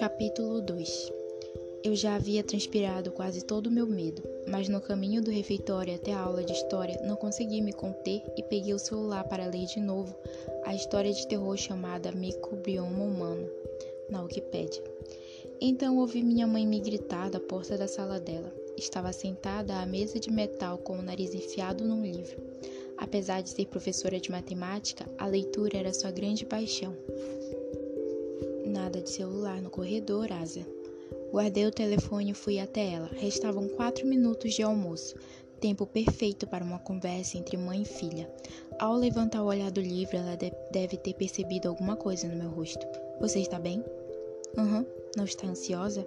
Capítulo 2 Eu já havia transpirado quase todo o meu medo, mas no caminho do refeitório até a aula de história não consegui me conter e peguei o celular para ler de novo a história de terror chamada Microbioma Humano, na Wikipédia. Então ouvi minha mãe me gritar da porta da sala dela. Estava sentada à mesa de metal com o nariz enfiado num livro. Apesar de ser professora de matemática, a leitura era sua grande paixão. Nada de celular no corredor, Asa. Guardei o telefone e fui até ela. Restavam quatro minutos de almoço. Tempo perfeito para uma conversa entre mãe e filha. Ao levantar o olhar do livro, ela deve ter percebido alguma coisa no meu rosto. Você está bem? Aham. Uhum. Não está ansiosa?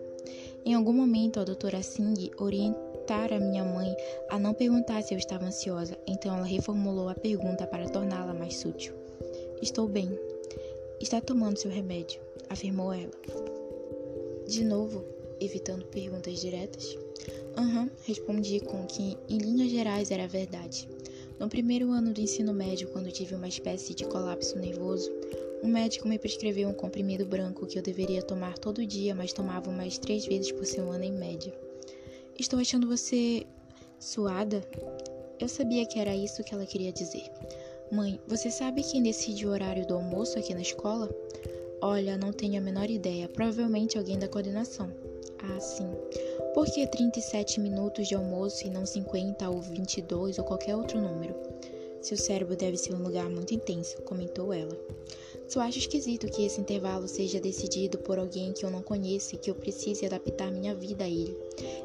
Em algum momento, a doutora Singh orientara minha mãe a não perguntar se eu estava ansiosa, então ela reformulou a pergunta para torná-la mais sutil. Estou bem. Está tomando seu remédio afirmou ela. De novo, evitando perguntas diretas. Aham, uhum, respondi com que, em linhas gerais, era verdade. No primeiro ano do ensino médio, quando tive uma espécie de colapso nervoso, um médico me prescreveu um comprimido branco que eu deveria tomar todo dia, mas tomava mais três vezes por semana em média. Estou achando você suada? Eu sabia que era isso que ela queria dizer. Mãe, você sabe quem decide o horário do almoço aqui na escola? Olha, não tenho a menor ideia. Provavelmente alguém da coordenação. Ah, sim. Por que 37 minutos de almoço e não 50 ou 22 ou qualquer outro número? Seu cérebro deve ser um lugar muito intenso, comentou ela. Só acho esquisito que esse intervalo seja decidido por alguém que eu não conheço e que eu precise adaptar minha vida a ele.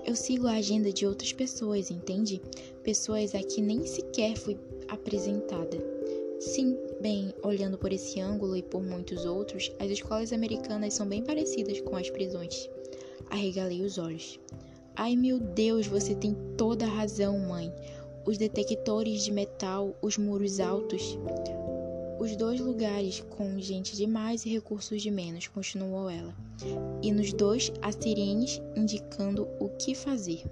Eu sigo a agenda de outras pessoas, entende? Pessoas a que nem sequer fui apresentada. Sim, bem, olhando por esse ângulo e por muitos outros, as escolas americanas são bem parecidas com as prisões. Arregalei os olhos. Ai meu Deus, você tem toda a razão, mãe. Os detectores de metal, os muros altos. Os dois lugares com gente de mais e recursos de menos, continuou ela. E nos dois, as sirenes indicando o que fazer.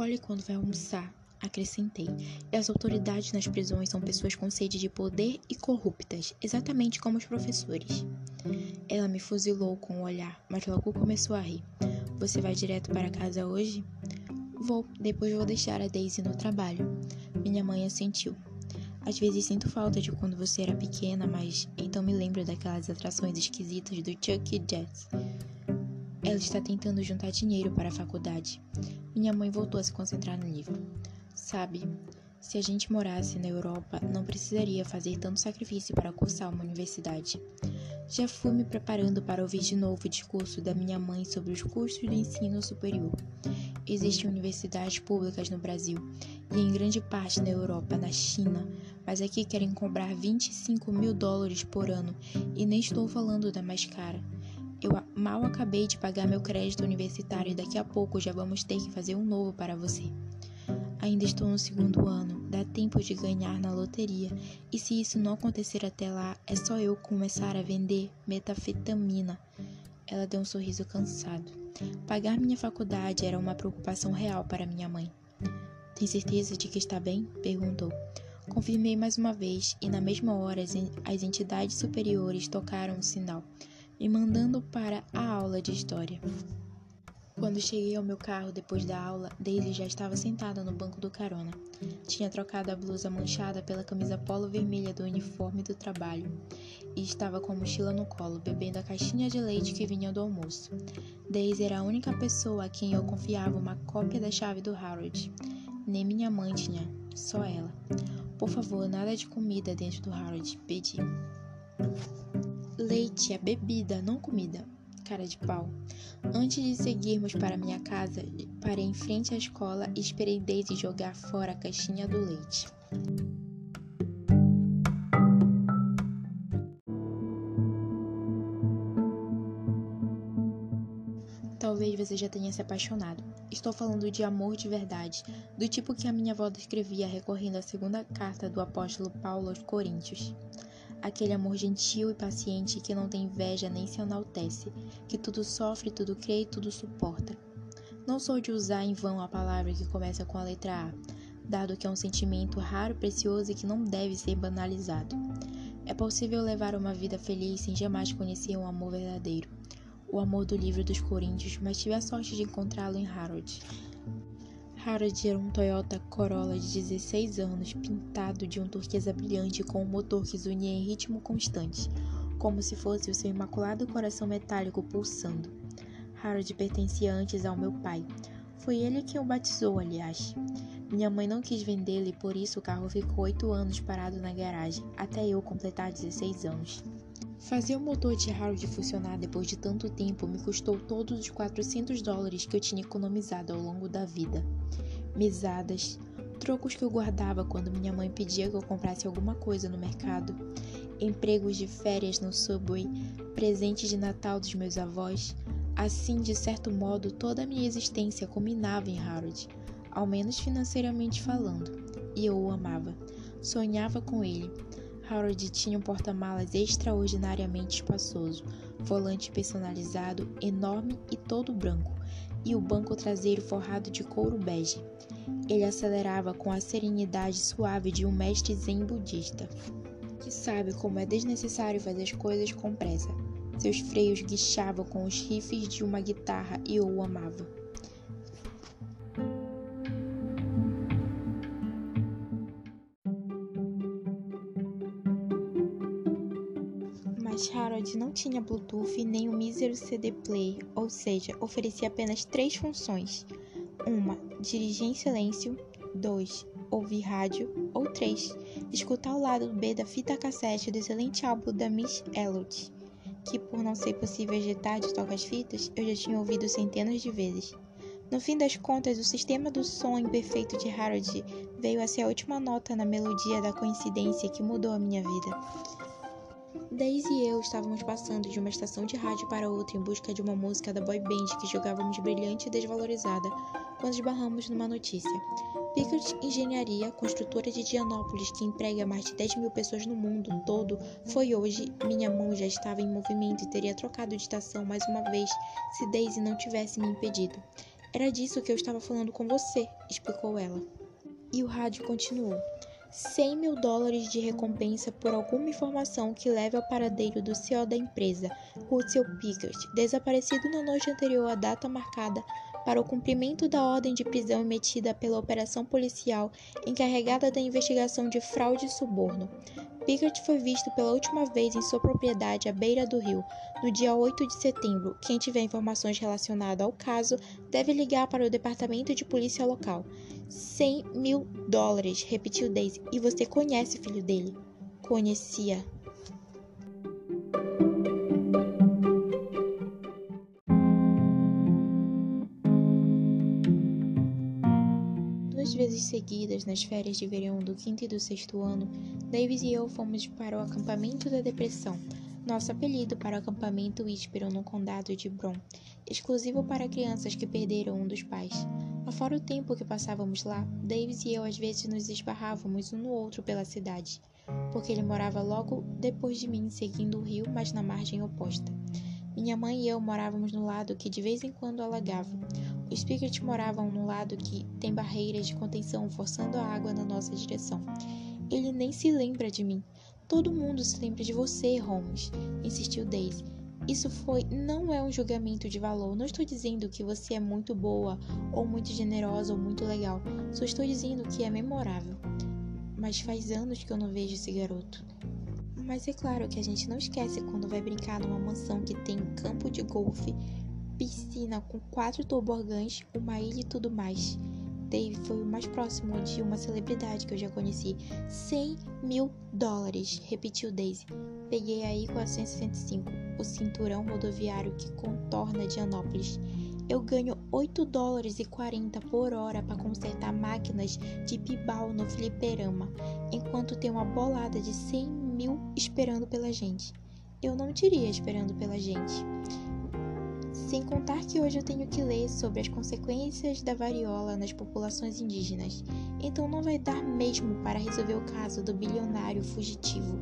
Escolhe quando vai almoçar, acrescentei. E as autoridades nas prisões são pessoas com sede de poder e corruptas, exatamente como os professores. Ela me fuzilou com o olhar, mas logo começou a rir. Você vai direto para casa hoje? Vou, depois vou deixar a Daisy no trabalho. Minha mãe assentiu. Às vezes sinto falta de quando você era pequena, mas então me lembro daquelas atrações esquisitas do Chuck e Jazz. Ela está tentando juntar dinheiro para a faculdade. Minha mãe voltou a se concentrar no livro. Sabe, se a gente morasse na Europa, não precisaria fazer tanto sacrifício para cursar uma universidade. Já fui me preparando para ouvir de novo o discurso da minha mãe sobre os custos do ensino superior. Existem universidades públicas no Brasil e em grande parte na Europa, na China, mas aqui querem cobrar 25 mil dólares por ano e nem estou falando da mais cara. Eu mal acabei de pagar meu crédito universitário e daqui a pouco já vamos ter que fazer um novo para você. Ainda estou no segundo ano, dá tempo de ganhar na loteria, e se isso não acontecer até lá, é só eu começar a vender metafetamina. Ela deu um sorriso cansado. Pagar minha faculdade era uma preocupação real para minha mãe. Tem certeza de que está bem? perguntou. Confirmei mais uma vez, e na mesma hora as entidades superiores tocaram o sinal me mandando para a aula de história. Quando cheguei ao meu carro depois da aula, Daisy já estava sentada no banco do carona. Tinha trocado a blusa manchada pela camisa polo vermelha do uniforme do trabalho e estava com a mochila no colo, bebendo a caixinha de leite que vinha do almoço. Daisy era a única pessoa a quem eu confiava uma cópia da chave do Harold. Nem minha mãe tinha, só ela. Por favor, nada de comida dentro do Harold, pedi. Leite é bebida, não comida. Cara de pau. Antes de seguirmos para minha casa, parei em frente à escola e esperei Daisy jogar fora a caixinha do leite. Talvez você já tenha se apaixonado. Estou falando de amor de verdade, do tipo que a minha avó descrevia recorrendo à segunda carta do apóstolo Paulo aos Coríntios aquele amor gentil e paciente que não tem inveja nem se enaltece, que tudo sofre, tudo crê e tudo suporta. Não sou de usar em vão a palavra que começa com a letra A, dado que é um sentimento raro, precioso e que não deve ser banalizado. É possível levar uma vida feliz sem jamais conhecer um amor verdadeiro, o amor do livro dos Coríntios, mas tive a sorte de encontrá-lo em Harold. Harold era um Toyota Corolla de 16 anos, pintado de um turquesa brilhante com um motor que zunia em ritmo constante, como se fosse o seu imaculado coração metálico pulsando. Harold pertencia antes ao meu pai. Foi ele quem o batizou, aliás. Minha mãe não quis vendê-lo e por isso o carro ficou oito anos parado na garagem, até eu completar 16 anos. Fazer o motor de Harold funcionar depois de tanto tempo me custou todos os 400 dólares que eu tinha economizado ao longo da vida. Mesadas, trocos que eu guardava quando minha mãe pedia que eu comprasse alguma coisa no mercado, empregos de férias no Subway, presentes de Natal dos meus avós. Assim, de certo modo, toda a minha existência culminava em Harold, ao menos financeiramente falando, e eu o amava. Sonhava com ele Harold tinha um porta-malas extraordinariamente espaçoso, volante personalizado, enorme e todo branco, e o banco traseiro forrado de couro bege. Ele acelerava com a serenidade suave de um mestre zen budista, que sabe como é desnecessário fazer as coisas com pressa. Seus freios guichavam com os riffs de uma guitarra e eu o amava. Harold não tinha Bluetooth nem o mísero CD player, ou seja, oferecia apenas três funções: uma, dirigir em silêncio, 2. Ouvir rádio, ou 3. Escutar o lado B da fita cassete do excelente álbum da Miss Elliott, que por não ser possível ejetar de toca-fitas, eu já tinha ouvido centenas de vezes. No fim das contas, o sistema do som imperfeito de Harold veio a ser a última nota na melodia da coincidência que mudou a minha vida. Daisy e eu estávamos passando de uma estação de rádio para outra em busca de uma música da boy band que jogávamos brilhante e desvalorizada, quando esbarramos numa notícia. Pickard Engenharia, construtora de Dianópolis, que emprega mais de 10 mil pessoas no mundo todo, foi hoje. Minha mão já estava em movimento e teria trocado de estação mais uma vez se Daisy não tivesse me impedido. Era disso que eu estava falando com você, explicou ela. E o rádio continuou. 100 mil dólares de recompensa por alguma informação que leve ao paradeiro do CEO da empresa, Russell Pickett, desaparecido na noite anterior à data marcada para o cumprimento da ordem de prisão emitida pela operação policial encarregada da investigação de fraude e suborno. Pickett foi visto pela última vez em sua propriedade à beira do rio, no dia 8 de setembro. Quem tiver informações relacionadas ao caso deve ligar para o departamento de polícia local. 100 mil dólares, repetiu Daisy. E você conhece o filho dele? Conhecia. Duas vezes seguidas, nas férias de verão do quinto e do sexto ano, Davis e eu fomos para o acampamento da depressão, nosso apelido para o acampamento Whispero no condado de Bron, exclusivo para crianças que perderam um dos pais. Afora o tempo que passávamos lá, Davis e eu às vezes nos esbarrávamos um no outro pela cidade, porque ele morava logo depois de mim, seguindo o rio, mas na margem oposta. Minha mãe e eu morávamos no lado que de vez em quando alagava. Pickett moravam no lado que tem barreiras de contenção forçando a água na nossa direção. Ele nem se lembra de mim. Todo mundo se lembra de você, Holmes, insistiu Daisy. Isso foi, não é um julgamento de valor. Não estou dizendo que você é muito boa, ou muito generosa, ou muito legal. Só estou dizendo que é memorável. Mas faz anos que eu não vejo esse garoto. Mas é claro que a gente não esquece quando vai brincar numa mansão que tem campo de golfe, piscina com quatro tobogãs, uma ilha e tudo mais. Dave foi o mais próximo de uma celebridade que eu já conheci. 100 mil dólares, repetiu Daisy. Peguei aí 465, o cinturão rodoviário que contorna Dianópolis. Eu ganho 8 dólares e 40 por hora para consertar máquinas de pibal no fliperama, enquanto tem uma bolada de 100 mil esperando pela gente. Eu não diria esperando pela gente. Sem contar que hoje eu tenho que ler sobre as consequências da variola nas populações indígenas, então não vai dar mesmo para resolver o caso do bilionário fugitivo.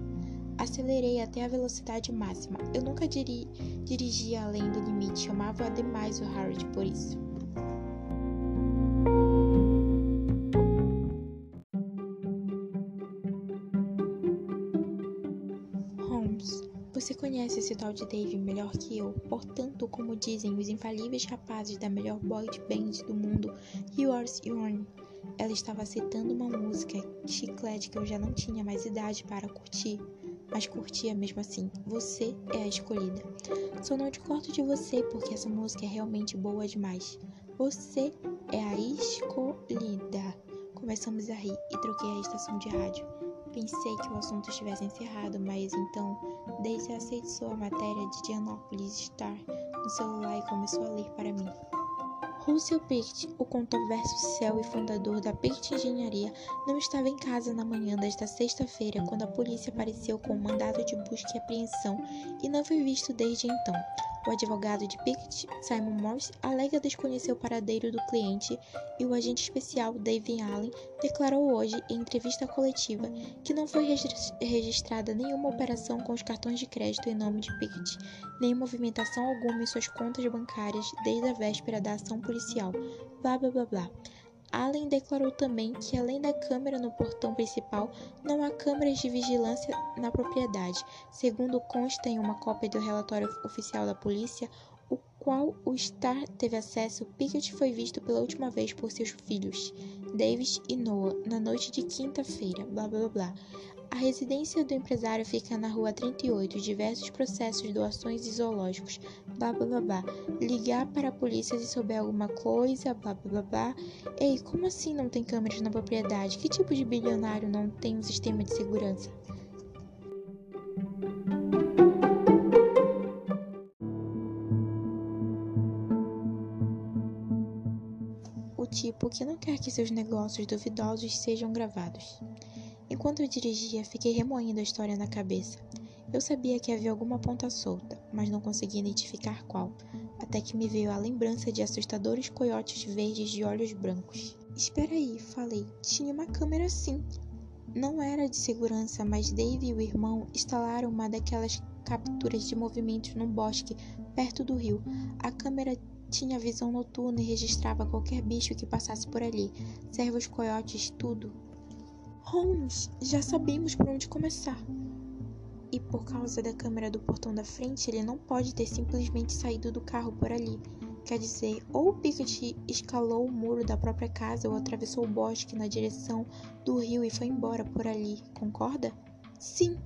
Acelerei até a velocidade máxima. Eu nunca diri dirigia além do limite, chamava demais o Harold por isso. Tal de Dave melhor que eu. Portanto, como dizem os infalíveis rapazes da melhor boy band do mundo, Yours Yourn. Ela estava citando uma música chiclete que eu já não tinha mais idade para curtir, mas curtia mesmo assim. Você é a escolhida. Só não discordo de você porque essa música é realmente boa demais. Você é a escolhida. Começamos a rir e troquei a estação de rádio. Pensei que o assunto estivesse encerrado, mas então Daisy aceitou a matéria de Dianópolis Star no celular e começou a ler para mim. Russell Pitt, o controverso céu e fundador da Pitt Engenharia, não estava em casa na manhã desta sexta-feira quando a polícia apareceu com um mandado de busca e apreensão e não foi visto desde então. O advogado de Pickett, Simon Morse, alega desconhecer o paradeiro do cliente e o agente especial David Allen declarou hoje, em entrevista coletiva, que não foi registrada nenhuma operação com os cartões de crédito em nome de Pickett, nem movimentação alguma em suas contas bancárias desde a véspera da ação policial. Blá blá blá blá. Allen declarou também que, além da câmera no portão principal, não há câmeras de vigilância na propriedade. Segundo consta em uma cópia do relatório oficial da polícia, o qual o Star teve acesso, Pickett foi visto pela última vez por seus filhos, Davis e Noah, na noite de quinta-feira. Blá blá blá. A residência do empresário fica na rua 38, diversos processos, doações e zoológicos, blá blá blá. Ligar para a polícia se souber alguma coisa, blá blá blá. Ei, como assim não tem câmeras na propriedade? Que tipo de bilionário não tem um sistema de segurança? O tipo que não quer que seus negócios duvidosos sejam gravados. Enquanto eu dirigia, fiquei remoendo a história na cabeça. Eu sabia que havia alguma ponta solta, mas não conseguia identificar qual, até que me veio a lembrança de assustadores coiotes verdes de olhos brancos. Espera aí, falei. Tinha uma câmera sim. Não era de segurança, mas Dave e o irmão instalaram uma daquelas capturas de movimentos num bosque perto do rio. A câmera tinha visão noturna e registrava qualquer bicho que passasse por ali. Servos coiotes, tudo. Holmes, já sabemos por onde começar. E por causa da câmera do portão da frente, ele não pode ter simplesmente saído do carro por ali. Quer dizer, ou o Pickett escalou o muro da própria casa ou atravessou o bosque na direção do rio e foi embora por ali, concorda? Sim.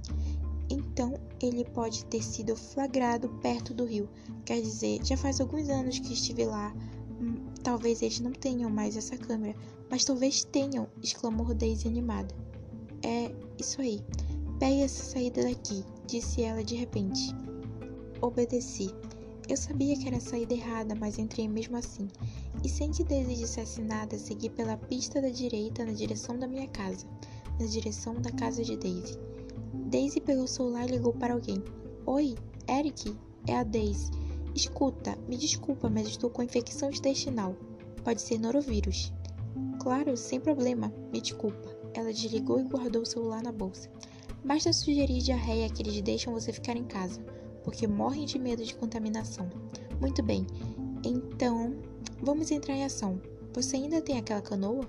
Então ele pode ter sido flagrado perto do rio. Quer dizer, já faz alguns anos que estive lá. Talvez eles não tenham mais essa câmera, mas talvez tenham, exclamou Daisy animada. É isso aí. Pegue essa saída daqui, disse ela de repente. Obedeci. Eu sabia que era a saída errada, mas entrei mesmo assim. E sem que Daisy dissesse nada, segui pela pista da direita na direção da minha casa, na direção da casa de Daisy. Daisy pegou o celular e ligou para alguém. Oi, Eric? É a Daisy. Escuta, me desculpa, mas estou com infecção intestinal. Pode ser norovírus. Claro, sem problema, me desculpa. Ela desligou e guardou o celular na bolsa. Basta sugerir diarreia que eles deixam você ficar em casa, porque morrem de medo de contaminação. Muito bem, então vamos entrar em ação. Você ainda tem aquela canoa?